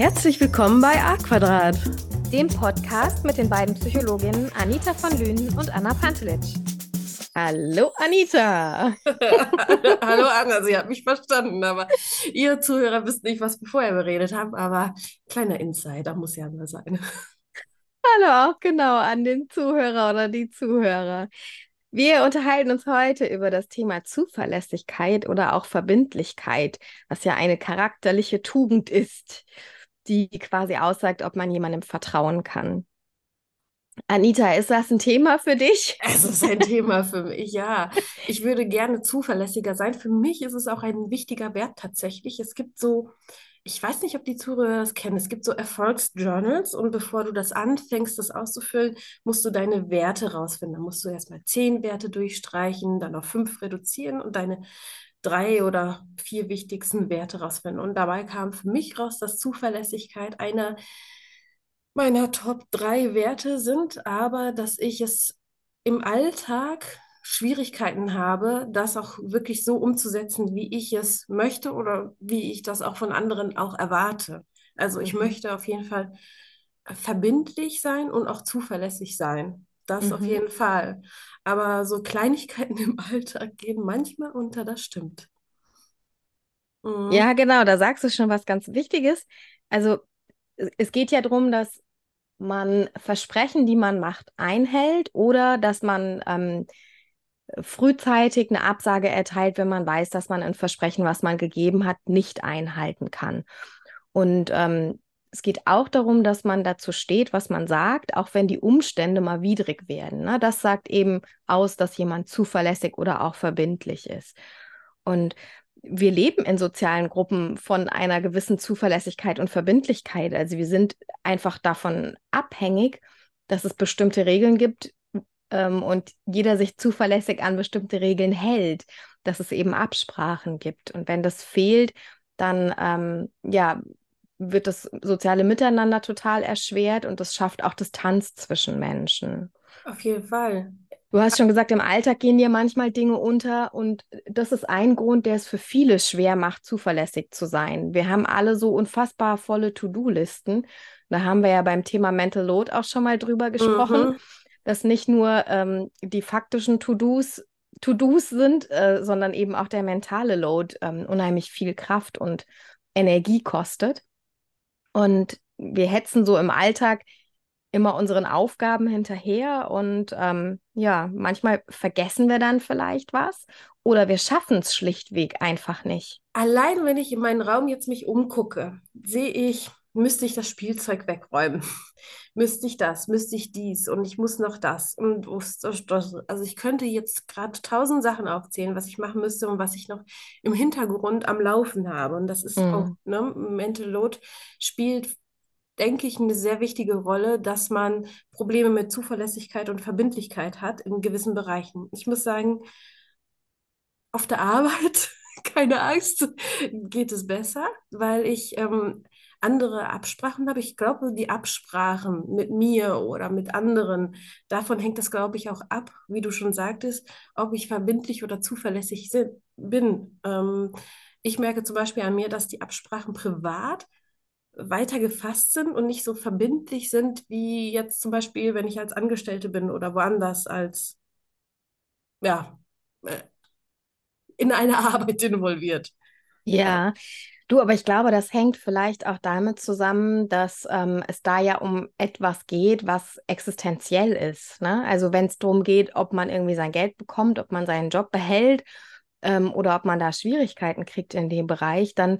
Herzlich willkommen bei A Quadrat, dem Podcast mit den beiden Psychologinnen Anita von Lünen und Anna Pantelitsch. Hallo Anita. Hallo Anna, sie hat mich verstanden, aber ihr Zuhörer wisst nicht, was wir vorher beredet haben, aber kleiner Insider muss ja mal sein. Hallo auch genau an den Zuhörer oder die Zuhörer. Wir unterhalten uns heute über das Thema Zuverlässigkeit oder auch Verbindlichkeit, was ja eine charakterliche Tugend ist, die quasi aussagt, ob man jemandem vertrauen kann. Anita, ist das ein Thema für dich? Es ist ein Thema für mich, ja. Ich würde gerne zuverlässiger sein. Für mich ist es auch ein wichtiger Wert tatsächlich. Es gibt so ich weiß nicht, ob die Zuhörer das kennen. Es gibt so Erfolgsjournals und bevor du das anfängst, das auszufüllen, musst du deine Werte rausfinden. Da musst du erstmal zehn Werte durchstreichen, dann auf fünf reduzieren und deine drei oder vier wichtigsten Werte rausfinden. Und dabei kam für mich raus, dass Zuverlässigkeit einer meiner Top drei Werte sind, aber dass ich es im Alltag Schwierigkeiten habe, das auch wirklich so umzusetzen, wie ich es möchte oder wie ich das auch von anderen auch erwarte. Also ich mhm. möchte auf jeden Fall verbindlich sein und auch zuverlässig sein. Das mhm. auf jeden Fall. Aber so Kleinigkeiten im Alltag gehen manchmal unter, das stimmt. Mhm. Ja, genau, da sagst du schon was ganz Wichtiges. Also es geht ja darum, dass man Versprechen, die man macht, einhält oder dass man ähm, frühzeitig eine Absage erteilt, wenn man weiß, dass man ein Versprechen, was man gegeben hat, nicht einhalten kann. Und ähm, es geht auch darum, dass man dazu steht, was man sagt, auch wenn die Umstände mal widrig werden. Ne? Das sagt eben aus, dass jemand zuverlässig oder auch verbindlich ist. Und wir leben in sozialen Gruppen von einer gewissen Zuverlässigkeit und Verbindlichkeit. Also wir sind einfach davon abhängig, dass es bestimmte Regeln gibt, ähm, und jeder sich zuverlässig an bestimmte Regeln hält, dass es eben Absprachen gibt. Und wenn das fehlt, dann ähm, ja, wird das soziale Miteinander total erschwert und das schafft auch Distanz zwischen Menschen. Auf jeden Fall. Du hast schon gesagt, im Alltag gehen dir manchmal Dinge unter und das ist ein Grund, der es für viele schwer macht, zuverlässig zu sein. Wir haben alle so unfassbar volle To-Do-Listen. Da haben wir ja beim Thema Mental Load auch schon mal drüber gesprochen. Mhm dass nicht nur ähm, die faktischen To-Dos To-Dos sind, äh, sondern eben auch der mentale Load ähm, unheimlich viel Kraft und Energie kostet. Und wir hetzen so im Alltag immer unseren Aufgaben hinterher und ähm, ja, manchmal vergessen wir dann vielleicht was oder wir schaffen es schlichtweg einfach nicht. Allein wenn ich in meinen Raum jetzt mich umgucke, sehe ich müsste ich das Spielzeug wegräumen, müsste ich das, müsste ich dies und ich muss noch das und also ich könnte jetzt gerade tausend Sachen aufzählen, was ich machen müsste und was ich noch im Hintergrund am Laufen habe und das ist mhm. auch, ne, Mental Load spielt denke ich, eine sehr wichtige Rolle, dass man Probleme mit Zuverlässigkeit und Verbindlichkeit hat in gewissen Bereichen. Ich muss sagen, auf der Arbeit, keine Angst, geht es besser, weil ich ähm, andere Absprachen habe. Ich glaube, die Absprachen mit mir oder mit anderen, davon hängt das, glaube ich, auch ab, wie du schon sagtest, ob ich verbindlich oder zuverlässig bin. Ähm, ich merke zum Beispiel an mir, dass die Absprachen privat weiter gefasst sind und nicht so verbindlich sind, wie jetzt zum Beispiel, wenn ich als Angestellte bin oder woanders als, ja, äh, in eine Arbeit involviert. Ja, Du, aber ich glaube, das hängt vielleicht auch damit zusammen, dass ähm, es da ja um etwas geht, was existenziell ist. Ne? Also wenn es darum geht, ob man irgendwie sein Geld bekommt, ob man seinen Job behält ähm, oder ob man da Schwierigkeiten kriegt in dem Bereich, dann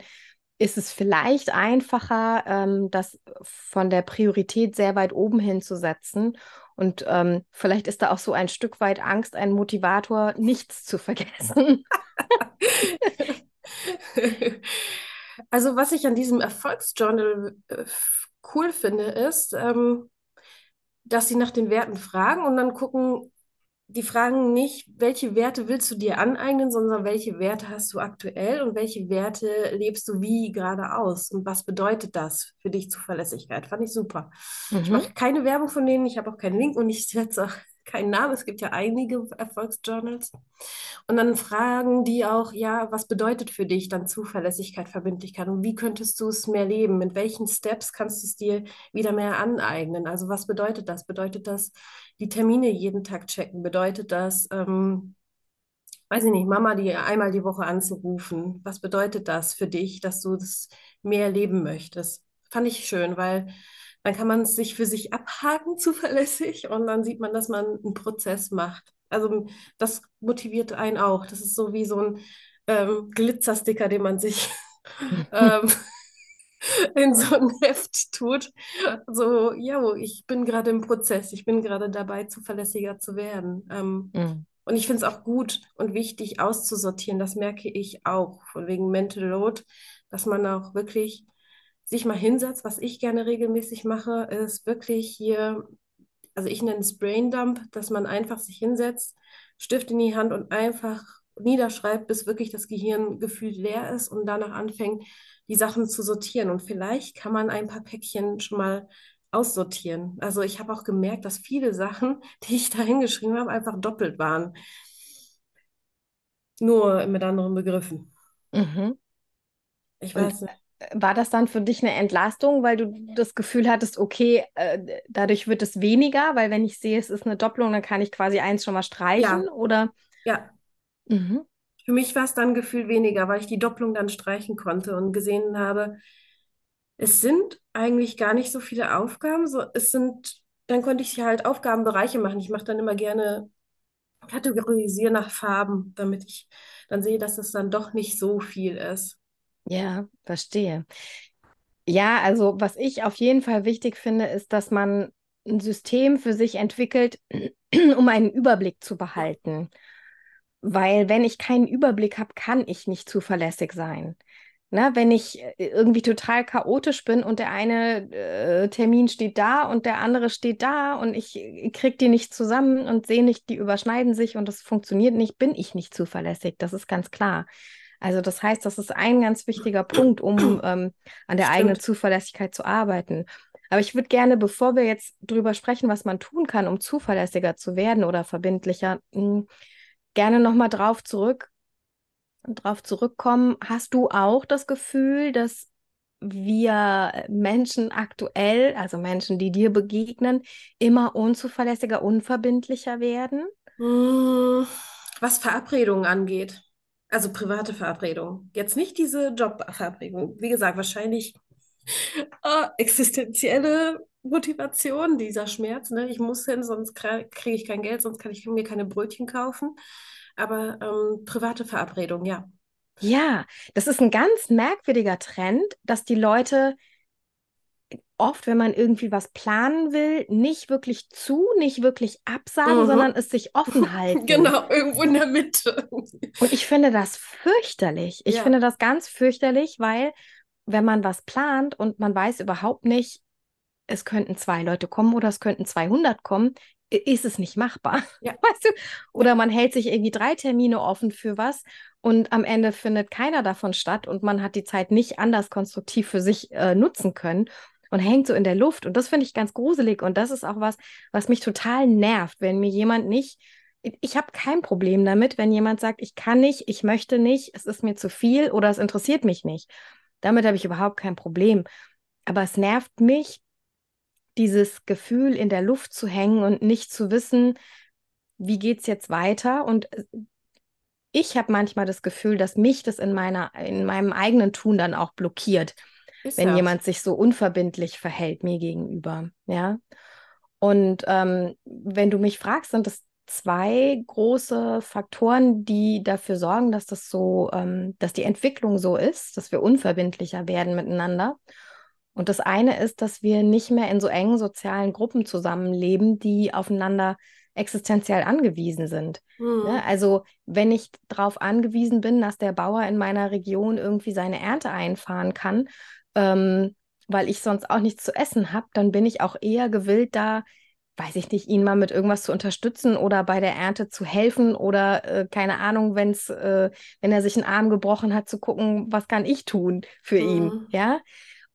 ist es vielleicht einfacher, ähm, das von der Priorität sehr weit oben hinzusetzen. Und ähm, vielleicht ist da auch so ein Stück weit Angst ein Motivator, nichts zu vergessen. Also was ich an diesem Erfolgsjournal äh, cool finde, ist, ähm, dass sie nach den Werten fragen und dann gucken, die fragen nicht, welche Werte willst du dir aneignen, sondern welche Werte hast du aktuell und welche Werte lebst du wie gerade aus und was bedeutet das für dich Zuverlässigkeit? Fand ich super. Mhm. Ich mache keine Werbung von denen, ich habe auch keinen Link und ich setze auch keinen Namen. Es gibt ja einige Erfolgsjournals. Und dann fragen die auch, ja, was bedeutet für dich dann Zuverlässigkeit, Verbindlichkeit und wie könntest du es mehr leben? Mit welchen Steps kannst du es dir wieder mehr aneignen? Also was bedeutet das? Bedeutet das, die Termine jeden Tag checken? Bedeutet das, ähm, weiß ich nicht, Mama die einmal die Woche anzurufen? Was bedeutet das für dich, dass du das mehr leben möchtest? Fand ich schön, weil dann kann man es sich für sich abhaken, zuverlässig, und dann sieht man, dass man einen Prozess macht. Also das motiviert einen auch. Das ist so wie so ein ähm, Glitzersticker, den man sich ähm, in so ein Heft tut. So, ja, ich bin gerade im Prozess, ich bin gerade dabei, zuverlässiger zu werden. Ähm, mhm. Und ich finde es auch gut und wichtig auszusortieren. Das merke ich auch, von wegen Mental Load, dass man auch wirklich sich mal hinsetzt. Was ich gerne regelmäßig mache, ist wirklich hier, also ich nenne es Braindump, dass man einfach sich hinsetzt, Stift in die Hand und einfach niederschreibt, bis wirklich das Gehirn gefühlt leer ist und danach anfängt, die Sachen zu sortieren. Und vielleicht kann man ein paar Päckchen schon mal aussortieren. Also ich habe auch gemerkt, dass viele Sachen, die ich da hingeschrieben habe, einfach doppelt waren. Nur mit anderen Begriffen. Mhm. Ich weiß nicht war das dann für dich eine Entlastung, weil du das Gefühl hattest, okay, äh, dadurch wird es weniger, weil wenn ich sehe, es ist eine Doppelung, dann kann ich quasi eins schon mal streichen, ja. oder? Ja. Mhm. Für mich war es dann Gefühl weniger, weil ich die Doppelung dann streichen konnte und gesehen habe, es sind eigentlich gar nicht so viele Aufgaben, so, es sind, dann konnte ich halt Aufgabenbereiche machen. Ich mache dann immer gerne kategorisieren nach Farben, damit ich dann sehe, dass es dann doch nicht so viel ist. Ja, verstehe. Ja, also was ich auf jeden Fall wichtig finde, ist, dass man ein System für sich entwickelt, um einen Überblick zu behalten. Weil wenn ich keinen Überblick habe, kann ich nicht zuverlässig sein. Na, wenn ich äh, irgendwie total chaotisch bin und der eine äh, Termin steht da und der andere steht da und ich, ich äh, kriege die nicht zusammen und sehe nicht, die überschneiden sich und das funktioniert nicht, bin ich nicht zuverlässig. Das ist ganz klar. Also das heißt, das ist ein ganz wichtiger Punkt, um ähm, an der Stimmt. eigenen Zuverlässigkeit zu arbeiten. Aber ich würde gerne, bevor wir jetzt drüber sprechen, was man tun kann, um zuverlässiger zu werden oder verbindlicher, mh, hm, gerne nochmal drauf zurück, drauf zurückkommen. Hast du auch das Gefühl, dass wir Menschen aktuell, also Menschen, die dir begegnen, immer unzuverlässiger, unverbindlicher werden? Hm, was Verabredungen angeht. Also private Verabredung. Jetzt nicht diese Jobverabredung. Wie gesagt, wahrscheinlich äh, existenzielle Motivation, dieser Schmerz. Ne? Ich muss hin, sonst kriege ich kein Geld, sonst kann ich mir keine Brötchen kaufen. Aber ähm, private Verabredung, ja. Ja, das ist ein ganz merkwürdiger Trend, dass die Leute oft, wenn man irgendwie was planen will, nicht wirklich zu, nicht wirklich absagen, mhm. sondern es sich offen halten. genau, irgendwo in der Mitte. Und ich finde das fürchterlich. Ich ja. finde das ganz fürchterlich, weil wenn man was plant und man weiß überhaupt nicht, es könnten zwei Leute kommen oder es könnten 200 kommen, ist es nicht machbar. Ja. Weißt du? Oder man hält sich irgendwie drei Termine offen für was und am Ende findet keiner davon statt und man hat die Zeit nicht anders konstruktiv für sich äh, nutzen können und hängt so in der Luft. Und das finde ich ganz gruselig. Und das ist auch was, was mich total nervt, wenn mir jemand nicht. Ich habe kein Problem damit, wenn jemand sagt, ich kann nicht, ich möchte nicht, es ist mir zu viel oder es interessiert mich nicht. Damit habe ich überhaupt kein Problem. Aber es nervt mich, dieses Gefühl in der Luft zu hängen und nicht zu wissen, wie geht es jetzt weiter. Und äh, ich habe manchmal das Gefühl, dass mich das in meiner, in meinem eigenen Tun dann auch blockiert. Ist wenn ja. jemand sich so unverbindlich verhält mir gegenüber, ja. Und ähm, wenn du mich fragst, sind das zwei große Faktoren, die dafür sorgen, dass das so, ähm, dass die Entwicklung so ist, dass wir unverbindlicher werden miteinander. Und das eine ist, dass wir nicht mehr in so engen sozialen Gruppen zusammenleben, die aufeinander existenziell angewiesen sind. Mhm. Ne? Also wenn ich darauf angewiesen bin, dass der Bauer in meiner Region irgendwie seine Ernte einfahren kann, ähm, weil ich sonst auch nichts zu essen habe, dann bin ich auch eher gewillt, da, weiß ich nicht, ihn mal mit irgendwas zu unterstützen oder bei der Ernte zu helfen oder äh, keine Ahnung, wenn's, äh, wenn er sich einen Arm gebrochen hat, zu gucken, was kann ich tun für mhm. ihn, ja.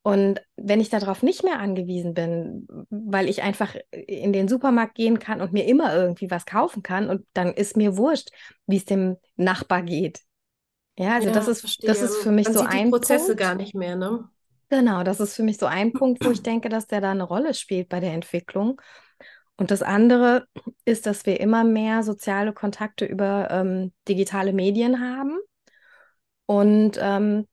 Und wenn ich darauf nicht mehr angewiesen bin, weil ich einfach in den Supermarkt gehen kann und mir immer irgendwie was kaufen kann und dann ist mir wurscht, wie es dem Nachbar geht. Ja, also Ja, das ist, verstehe. das ist für mich Man so sieht die ein Prozesse Punkt. gar nicht mehr, ne? Genau, das ist für mich so ein Punkt, wo ich denke, dass der da eine Rolle spielt bei der Entwicklung. Und das andere ist, dass wir immer mehr soziale Kontakte über ähm, digitale Medien haben und ähm,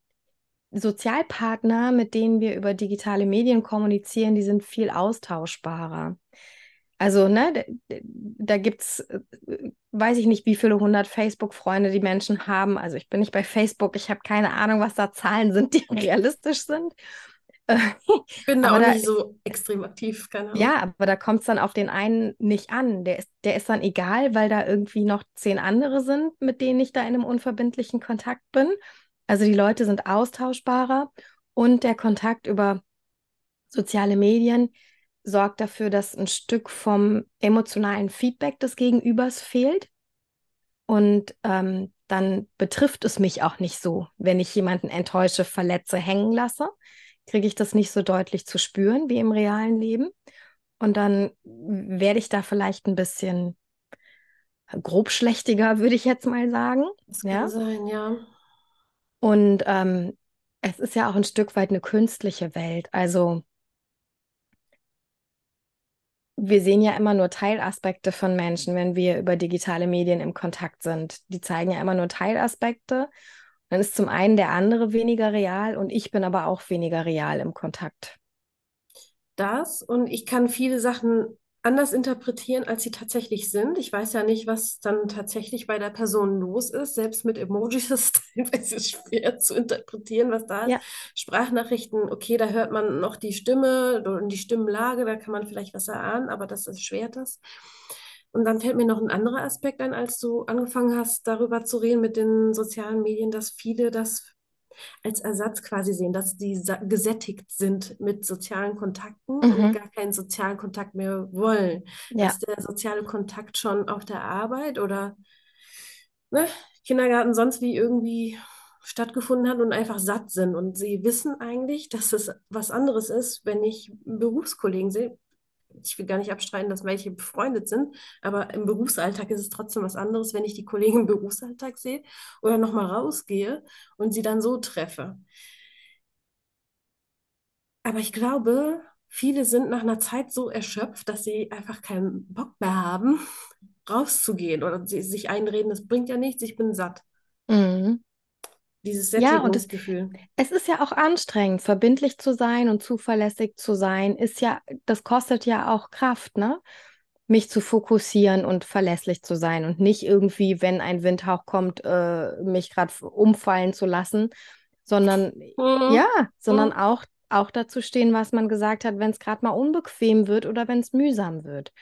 Sozialpartner, mit denen wir über digitale Medien kommunizieren, die sind viel austauschbarer. Also, ne, d- d- da gibt es, weiß ich nicht, wie viele hundert Facebook-Freunde die Menschen haben. Also, ich bin nicht bei Facebook, ich habe keine Ahnung, was da Zahlen sind, die realistisch sind. Äh, Ich bin da auch da, nicht so extrem aktiv, keine Ahnung. ja, aber da kommt es dann auf den einen nicht an. Der ist, der ist dann egal, weil da irgendwie noch zehn andere sind, mit denen ich da in einem unverbindlichen Kontakt bin. Also die Leute sind austauschbarer und der Kontakt über soziale Medien sorgt dafür, dass ein Stück vom emotionalen Feedback des Gegenübers fehlt. Und ähm, dann betrifft es mich auch nicht so, wenn ich jemanden enttäusche, verletze, hängen lasse, kriege ich das nicht so deutlich zu spüren wie im realen Leben. Und dann werde ich da vielleicht ein bisschen grobschlächtiger, würde ich jetzt mal sagen. Das kann Ja. sein, ja. Und ähm, es ist ja auch ein Stück weit eine künstliche Welt. Also wir sehen ja immer nur Teilaspekte von Menschen, wenn wir über digitale Medien im Kontakt sind. Die zeigen ja immer nur Teilaspekte. Dann ist zum einen der andere weniger real und ich bin aber auch weniger real im Kontakt. Das und ich kann viele Sachen anders interpretieren, als sie tatsächlich sind. Ich weiß ja nicht, was dann tatsächlich bei der Person los ist. Selbst mit Emojis ist es teilweise schwer zu interpretieren, was da ist. Ja, Sprachnachrichten, okay, da hört man noch die Stimme und die Stimmlage, da kann man vielleicht was erahnen, aber das erschwert das. Und dann fällt mir noch ein anderer Aspekt ein, als du angefangen hast, darüber zu reden mit den sozialen Medien, dass viele das als Ersatz quasi sehen, dass die gesättigt sind mit sozialen Kontakten und mhm. gar keinen sozialen Kontakt mehr wollen. Ja, Dass der soziale Kontakt schon auf der Arbeit oder ne, Kindergarten sonst wie irgendwie stattgefunden hat und einfach satt sind. Und sie wissen eigentlich, dass es was anderes ist, wenn ich einen Berufskollegen sehe. Ich will gar nicht abstreiten, dass welche befreundet sind, aber im Berufsalltag ist es trotzdem was anderes, wenn ich die Kollegen im Berufsalltag sehe oder nochmal rausgehe und sie dann so treffe. Aber ich glaube, viele sind nach einer Zeit so erschöpft, dass sie einfach keinen Bock mehr haben, rauszugehen oder sie sich einreden, das bringt ja nichts, ich bin satt. mhm. Dieses Ja, und es, Sättigungsgefühl. es ist ja auch anstrengend, verbindlich zu sein und zuverlässig zu sein, ist ja, das kostet ja auch Kraft, ne? Mich zu fokussieren und verlässlich zu sein und nicht irgendwie, wenn ein Windhauch kommt, äh, mich gerade umfallen zu lassen, sondern Mhm. ja, sondern Mhm. auch, auch dazu stehen, was man gesagt hat, wenn es gerade mal unbequem wird oder wenn es mühsam wird.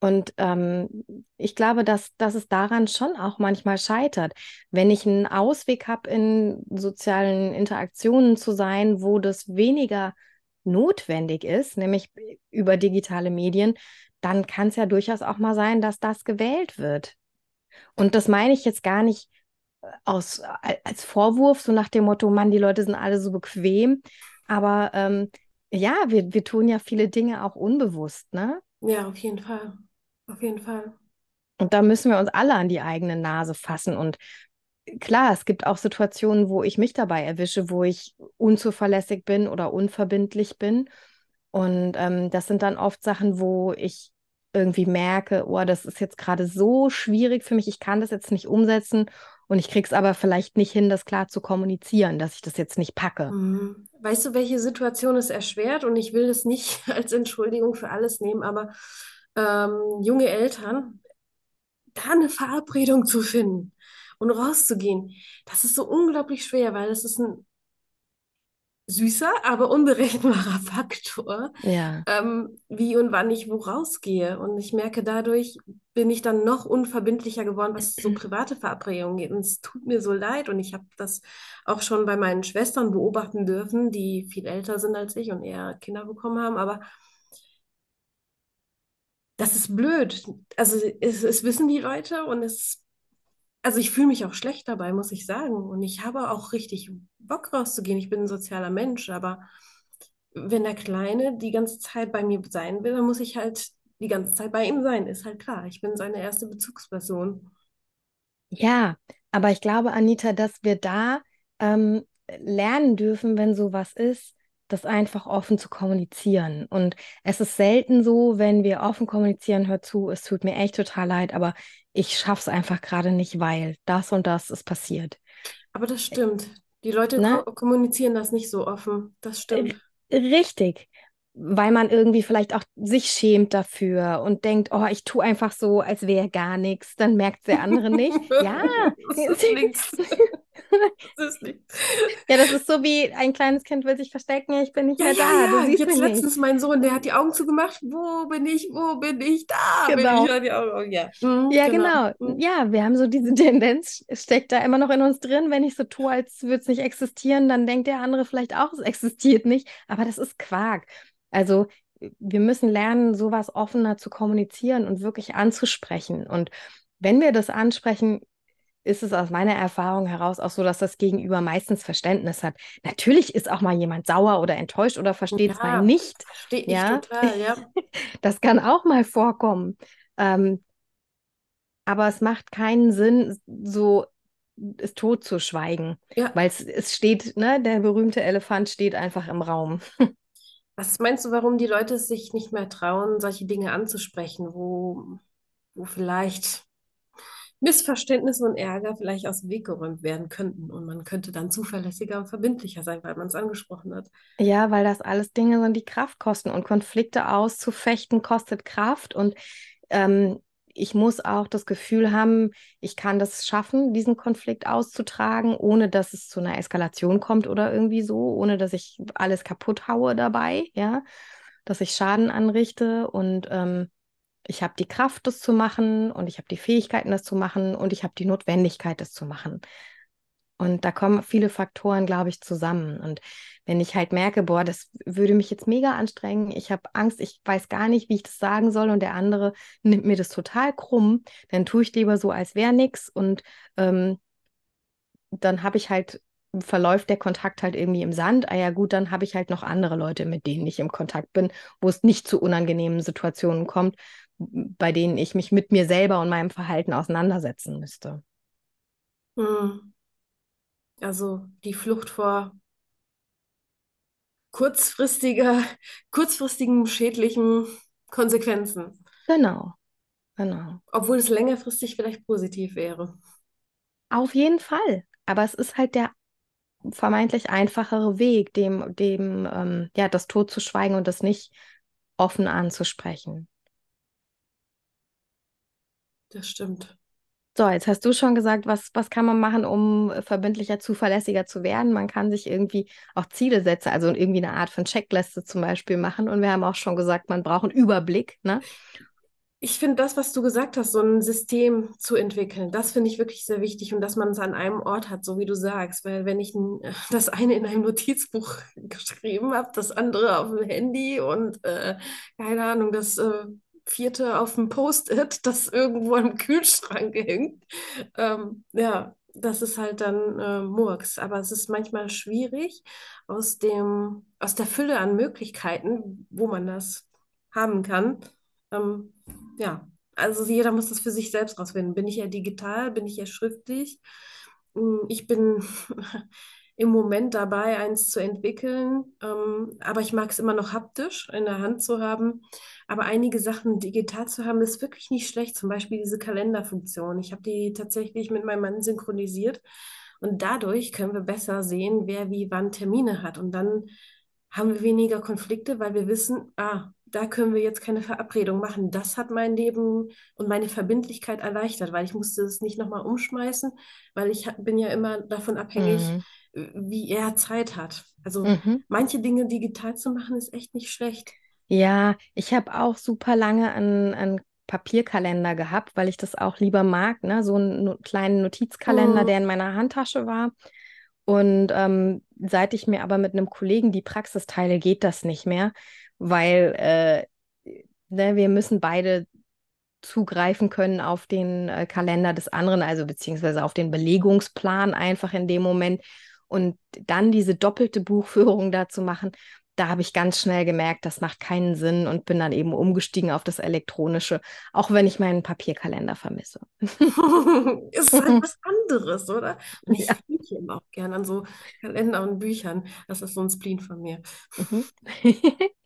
Und ähm, ich glaube, dass, dass es daran schon auch manchmal scheitert. Wenn ich einen Ausweg habe, in sozialen Interaktionen zu sein, wo das weniger notwendig ist, nämlich über digitale Medien, dann kann es ja durchaus auch mal sein, dass das gewählt wird. Und das meine ich jetzt gar nicht äh, aus, als Vorwurf, so nach dem Motto, Mann, die Leute sind alle so bequem. Aber ähm, ja, wir, wir tun ja viele Dinge auch unbewusst, ne? Ja, auf jeden Fall. Auf jeden Fall. Und da müssen wir uns alle an die eigene Nase fassen. Und klar, es gibt auch Situationen, wo ich mich dabei erwische, wo ich unzuverlässig bin oder unverbindlich bin. Und ähm, das sind dann oft Sachen, wo ich irgendwie merke, oh, das ist jetzt gerade so schwierig für mich, ich kann das jetzt nicht umsetzen und ich krieg's aber vielleicht nicht hin, das klar zu kommunizieren, dass ich das jetzt nicht packe. Mhm. Weißt du, welche Situation es erschwert? Und ich will es nicht als Entschuldigung für alles nehmen, aber ähm, junge Eltern, da eine Verabredung zu finden und rauszugehen, das ist so unglaublich schwer, weil das ist ein süßer, aber unberechenbarer Faktor, Ja, ähm, wie und wann ich wo rausgehe. Und ich merke, dadurch bin ich dann noch unverbindlicher geworden, was so private Verabredungen geht. Und es tut mir so leid. Und ich habe das auch schon bei meinen Schwestern beobachten dürfen, die viel älter sind als ich und eher Kinder bekommen haben. Aber das ist blöd. Also es, es wissen die Leute und es, also ich fühle mich auch schlecht dabei, muss ich sagen. Und ich habe auch richtig Bock rauszugehen. Ich bin ein sozialer Mensch, aber wenn der Kleine die ganze Zeit bei mir sein will, dann muss ich halt die ganze Zeit bei ihm sein, ist halt klar. Ich bin seine erste Bezugsperson. Ja, aber ich glaube, Anita, dass wir da ähm, lernen dürfen, wenn sowas ist, das einfach offen zu kommunizieren. Und es ist selten so, wenn wir offen kommunizieren, hör zu, es tut mir echt total leid, aber ich schaffe es einfach gerade nicht, weil das und das ist passiert. Aber das stimmt. Die Leute Ne? ko kommunizieren das nicht so offen. Das stimmt. Richtig. Weil man irgendwie vielleicht auch sich schämt dafür und denkt, oh, ich tue einfach so, als wäre gar nichts. Dann merkt der andere nicht. Ja, Das ist nichts. Das ist nichts. ja, das ist so wie ein kleines Kind will sich verstecken, ich bin nicht Ja, mehr ja, da, ja. du siehst Jetzt mich nicht. letztens mein Sohn, der hat die Augen zugemacht. Wo bin ich? Wo bin ich? Da bin Genau. ich. Ja, die Augen. Ja, Mhm, Ja, genau. genau. Mhm. Ja, wir haben so diese Tendenz, steckt da immer noch in uns drin. Wenn ich so tue, als würde es nicht existieren, dann denkt der andere vielleicht auch, es existiert nicht. Aber das ist Quark. Also wir müssen lernen, sowas offener zu kommunizieren und wirklich anzusprechen. Und wenn wir das ansprechen, ist es aus meiner Erfahrung heraus auch so, dass das Gegenüber meistens Verständnis hat. Natürlich ist auch mal jemand sauer oder enttäuscht oder versteht es mal nicht. verstehe ich Ja, total, ja. das kann auch mal vorkommen. Ähm, aber es macht keinen Sinn, so es totzuschweigen, Ja. weil es, es steht, ne, der berühmte Elefant steht einfach im Raum. Was meinst du, warum die Leute sich nicht mehr trauen, solche Dinge anzusprechen, wo, wo vielleicht Missverständnisse und Ärger vielleicht aus dem Weg geräumt werden könnten. Und man könnte dann zuverlässiger und verbindlicher sein, weil man es angesprochen hat. Ja, weil das alles Dinge sind, die Kraft kosten. Und Konflikte auszufechten kostet Kraft. Und ähm, ich muss auch das Gefühl haben, ich kann das schaffen, diesen Konflikt auszutragen, ohne dass es zu einer Eskalation kommt oder irgendwie so, ohne dass ich alles kaputt haue dabei, ja, dass ich Schaden anrichte und ähm, ich habe die Kraft, das zu machen und ich habe die Fähigkeiten, das zu machen und ich habe die Notwendigkeit, das zu machen. Und da kommen viele Faktoren, glaube ich, zusammen. Und wenn ich halt merke, boah, das würde mich jetzt mega anstrengen, ich habe Angst, ich weiß gar nicht, wie ich das sagen soll und der andere nimmt mir das total krumm, dann tue ich lieber so, als wäre nichts und ähm, dann habe ich halt, verläuft der Kontakt halt irgendwie im Sand. Ah ja, gut, dann habe ich halt noch andere Leute, mit denen ich im Kontakt bin, wo es nicht zu unangenehmen Situationen kommt, bei denen ich mich mit mir selber und meinem Verhalten auseinandersetzen müsste. Hm. Also die Flucht vor kurzfristiger, kurzfristigen schädlichen Konsequenzen, Genau, genau. obwohl es längerfristig vielleicht positiv wäre. Auf jeden Fall. Aber es ist halt der vermeintlich einfachere Weg, dem, dem, ähm, ja, das totzuschweigen und das nicht offen anzusprechen. Das stimmt. So, jetzt hast du schon gesagt, was, was kann man machen, um verbindlicher, zuverlässiger zu werden? Man kann sich irgendwie auch Ziele setzen, also irgendwie eine Art von Checkliste zum Beispiel machen. Und wir haben auch schon gesagt, man braucht einen Überblick, ne? Ich finde das, was du gesagt hast, so ein System zu entwickeln, das finde ich wirklich sehr wichtig und dass man es an einem Ort hat, so wie du sagst. Weil wenn ich das eine in einem Notizbuch geschrieben habe, das andere auf dem Handy und äh, keine Ahnung, das äh, vierte auf dem Post-it, das irgendwo am Kühlschrank hängt, ähm, ja, das ist halt dann äh, Murks. Aber es ist manchmal schwierig aus dem, aus der Fülle an Möglichkeiten, wo man das haben kann. Ähm, ja, also jeder muss das für sich selbst rausfinden. Bin ich eher digital? Bin ich eher schriftlich? Mm, Ich bin im Moment dabei, eins zu entwickeln, ähm, aber ich mag es immer noch haptisch in der Hand zu haben. Aber einige Sachen digital zu haben, ist wirklich nicht schlecht. Zum Beispiel diese Kalenderfunktion. Ich habe die tatsächlich mit meinem Mann synchronisiert und dadurch können wir besser sehen, wer wie wann Termine hat. Und dann haben wir weniger Konflikte, weil wir wissen, ah, da können wir jetzt keine Verabredung machen. Das hat mein Leben und meine Verbindlichkeit erleichtert, weil ich musste es nicht nochmal umschmeißen, weil ich bin ja immer davon abhängig, Mhm. wie er Zeit hat. Also Mhm. manche Dinge digital zu machen, ist echt nicht schlecht. Ja, ich habe auch super lange einen, einen Papierkalender gehabt, weil ich das auch lieber mag, ne? So einen no kleinen Notizkalender, Mhm. der in meiner Handtasche war. Und ähm, seit ich mir aber mit einem Kollegen die Praxis teile, geht das nicht mehr, weil äh, ne, wir müssen beide zugreifen können auf den äh, Kalender des anderen, also beziehungsweise auf den Belegungsplan einfach in dem Moment. Und dann diese doppelte Buchführung da zu machen, da habe ich ganz schnell gemerkt, das macht keinen Sinn und bin dann eben umgestiegen auf das Elektronische, auch wenn ich meinen Papierkalender vermisse. ist halt was anderes, oder? Und ich ja. eben auch gerne an so Kalender und Büchern. Das ist so ein Spleen von mir.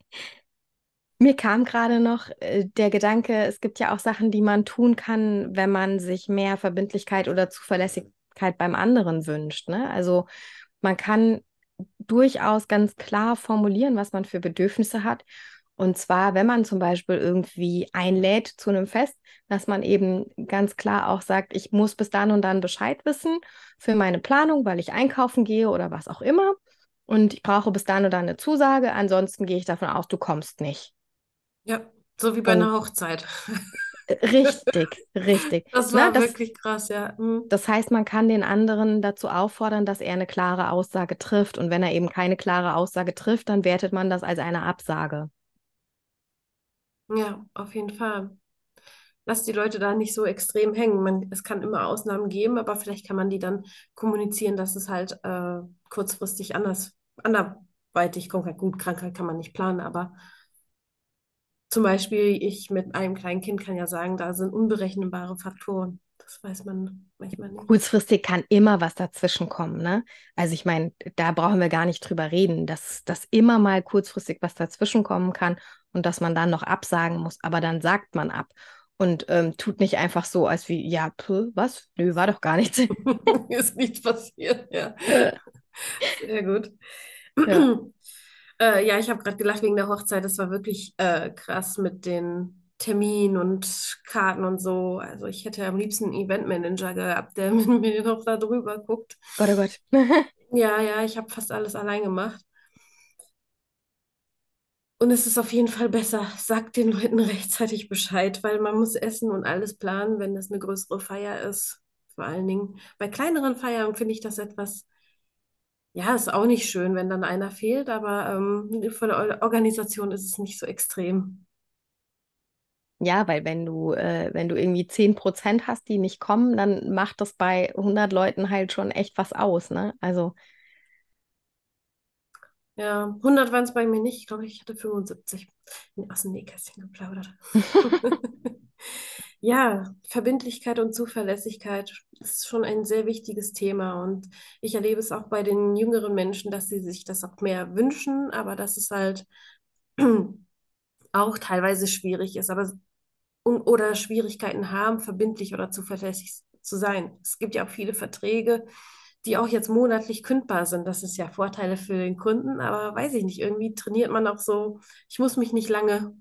Mir kam gerade noch äh, der Gedanke, es gibt ja auch Sachen, die man tun kann, wenn man sich mehr Verbindlichkeit oder Zuverlässigkeit beim anderen wünscht. Ne? Also man kann durchaus ganz klar formulieren, was man für Bedürfnisse hat. Und zwar, wenn man zum Beispiel irgendwie einlädt zu einem Fest, dass man eben ganz klar auch sagt, ich muss bis dann und dann Bescheid wissen für meine Planung, weil ich einkaufen gehe oder was auch immer. Und ich brauche bis dann dann eine Zusage. Ansonsten gehe ich davon aus, du kommst nicht. Ja, so wie bei und einer Hochzeit. Richtig, richtig. Das war Na, das, wirklich krass, ja. Mhm. Das heißt, man kann den anderen dazu auffordern, dass er eine klare Aussage trifft. Und wenn er eben keine klare Aussage trifft, dann wertet man das als eine Absage. Ja, auf jeden Fall. Lass die Leute da nicht so extrem hängen. Man, es kann immer Ausnahmen geben, aber vielleicht kann man die dann kommunizieren, dass es halt äh, kurzfristig anders, anderweitig kommt. Gut, Krankheit kann man nicht planen, aber zum Beispiel, ich mit einem kleinen Kind kann ja sagen, da sind unberechenbare Faktoren. Das weiß man manchmal nicht. Kurzfristig kann immer was dazwischen kommen, ne? Also ich meine, da brauchen wir gar nicht drüber reden, dass, dass immer mal kurzfristig was dazwischen kommen kann und dass man dann noch absagen muss, aber dann sagt man ab und ähm, tut nicht einfach so, als wie, ja, pff, was? Nö, war doch gar nichts. Ist nichts passiert, ja. Sehr gut. Ja. Äh, ja, ich habe gerade gelacht wegen der Hochzeit. Das war wirklich äh, krass mit den Terminen und Karten und so. Also ich hätte am liebsten einen Eventmanager gehabt, der mit mir noch da drüber guckt. Gott, oh Gott. ja, ja, ich habe fast alles allein gemacht. Und es ist auf jeden Fall besser, sagt den Leuten rechtzeitig Bescheid, weil man muss essen und alles planen, wenn das eine größere Feier ist. Vor allen Dingen bei kleineren Feiern finde ich das etwas ja, ist auch nicht schön, wenn dann einer fehlt, aber ähm, von der Organisation ist es nicht so extrem. Ja, weil wenn du, äh, wenn du irgendwie 10% hast, die nicht kommen, dann macht das bei 100 Leuten halt schon echt was aus, ne? Also. Ja, 100 waren es bei mir nicht. Ich glaube, ich hatte 75 aus dem Nähkästchen geplaudert. Ja, Verbindlichkeit und Zuverlässigkeit ist schon ein sehr wichtiges Thema und ich erlebe es auch bei den jüngeren Menschen, dass sie sich das auch mehr wünschen, aber dass es halt auch teilweise schwierig ist, aber oder Schwierigkeiten haben, verbindlich oder zuverlässig zu sein. Es gibt ja auch viele Verträge, die auch jetzt monatlich kündbar sind. Das ist ja Vorteile für den Kunden, aber weiß ich nicht, irgendwie trainiert man auch so, ich muss mich nicht lange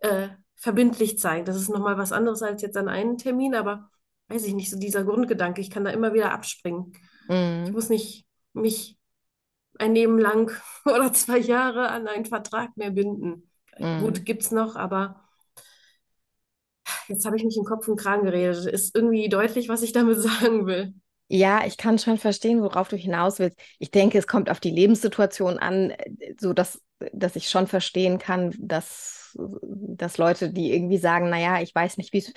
äh, verbindlich zeigen. Das ist nochmal was anderes als jetzt an einen Termin, aber weiß ich nicht, so dieser Grundgedanke, ich kann da immer wieder abspringen. Mhm. Ich muss nicht mich ein Leben lang oder zwei Jahre an einen Vertrag mehr binden. Mhm. Gut, gibt es noch, aber jetzt habe ich mich im Kopf und Kragen geredet. Ist irgendwie deutlich, was ich damit sagen will. Ja, ich kann schon verstehen, worauf du hinaus willst. Ich denke, es kommt auf die Lebenssituation an, so dass, dass ich schon verstehen kann, dass dass Leute, die irgendwie sagen, naja, ich weiß nicht, wie es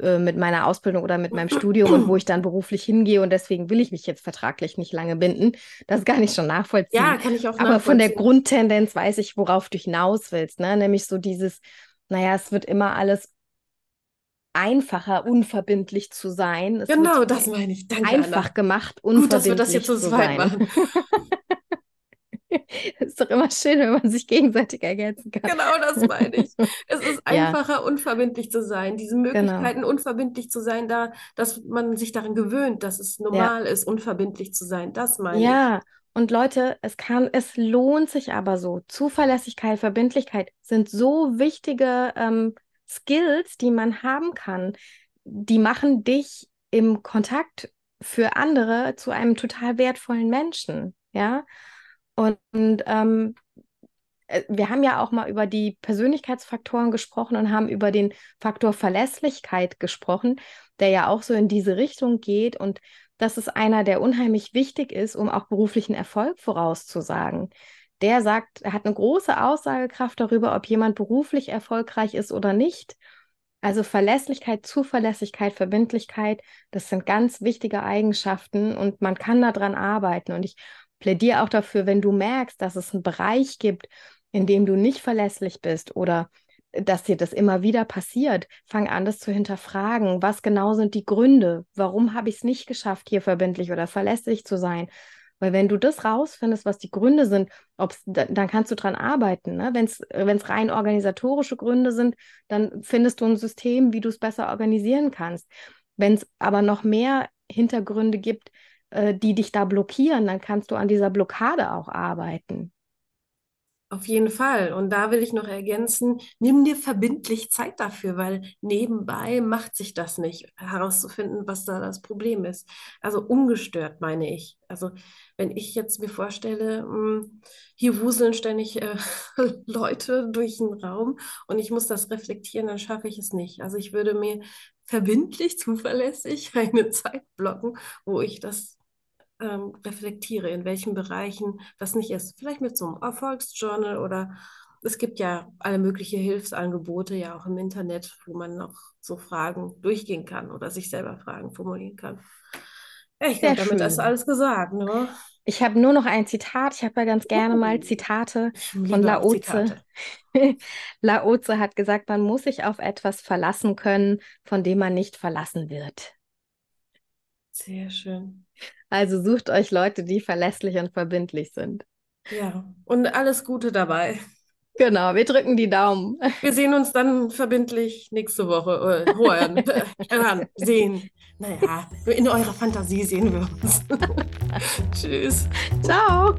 äh, mit meiner Ausbildung oder mit meinem Studium und wo ich dann beruflich hingehe und deswegen will ich mich jetzt vertraglich nicht lange binden, das kann ich schon nachvollziehen. Ja, kann ich auch Aber von der Grundtendenz weiß ich, worauf du hinaus willst, ne? Nämlich so dieses, naja, es wird immer alles einfacher, unverbindlich zu sein. Es genau, das meine ich. Danke, einfach Anna. gemacht, unverbindlich Gut, dass wir das jetzt zu zweit machen. ist doch immer schön, wenn man sich gegenseitig ergänzen kann. Genau, das meine ich. Es ist einfacher, ja. unverbindlich zu sein. Diese genau. Möglichkeiten, genau. unverbindlich zu sein, da, dass man sich daran gewöhnt, dass es normal ja. ist, unverbindlich zu sein. Das meine ja. ich. Ja, und Leute, es kann, es lohnt sich aber so. Zuverlässigkeit, Verbindlichkeit sind so wichtige ähm, Skills, die man haben kann. Die machen dich im Kontakt für andere zu einem total wertvollen Menschen. Ja. Und ähm, äh, wir haben ja auch mal über die Persönlichkeitsfaktoren gesprochen und haben über den Faktor Verlässlichkeit gesprochen, der ja auch so in diese Richtung geht. Und das ist einer, der unheimlich wichtig ist, um auch beruflichen Erfolg vorauszusagen. Der sagt, er hat eine große Aussagekraft darüber, ob jemand beruflich erfolgreich ist oder nicht. Also Verlässlichkeit, Zuverlässigkeit, Verbindlichkeit, das sind ganz wichtige Eigenschaften und man kann daran arbeiten. Und ich plädiere auch dafür, wenn du merkst, dass es einen Bereich gibt, in dem du nicht verlässlich bist oder dass dir das immer wieder passiert, fang an, das zu hinterfragen. Was genau sind die Gründe? Warum habe ich es nicht geschafft, hier verbindlich oder verlässlich zu sein? Weil wenn du das rausfindest, was die Gründe sind, ob's, dann kannst du dran arbeiten. Ne? Wenn es rein organisatorische Gründe sind, dann findest du ein System, wie du es besser organisieren kannst. Wenn es aber noch mehr Hintergründe gibt, äh, die dich da blockieren, dann kannst du an dieser Blockade auch arbeiten. Auf jeden Fall. Und da will ich noch ergänzen, nimm dir verbindlich Zeit dafür, weil nebenbei macht sich das nicht, herauszufinden, was da das Problem ist. Also ungestört, meine ich. Also wenn ich jetzt mir vorstelle, hm, hier wuseln ständig äh, Leute durch den Raum und ich muss das reflektieren, dann schaffe ich es nicht. Also ich würde mir verbindlich, zuverlässig eine Zeit blocken, wo ich das ähm, reflektiere, in welchen Bereichen das nicht ist. Vielleicht mit so einem Erfolgsjournal oder es gibt ja alle möglichen Hilfsangebote ja auch im Internet, wo man noch so Fragen durchgehen kann oder sich selber Fragen formulieren kann. Ja, ich glaube, damit ist alles gesagt. Ne? Ich habe nur noch ein Zitat. Ich habe ja ganz gerne uh, mal Zitate von Laoze. Laoze hat gesagt, man muss sich auf etwas verlassen können, von dem man nicht verlassen wird. Sehr schön. Also sucht euch Leute, die verlässlich und verbindlich sind. Ja, und alles Gute dabei. Genau, wir drücken die Daumen. Wir sehen uns dann verbindlich nächste Woche. Äh, hören, hören, sehen. Naja, in eurer Fantasie sehen wir uns. Tschüss. Ciao.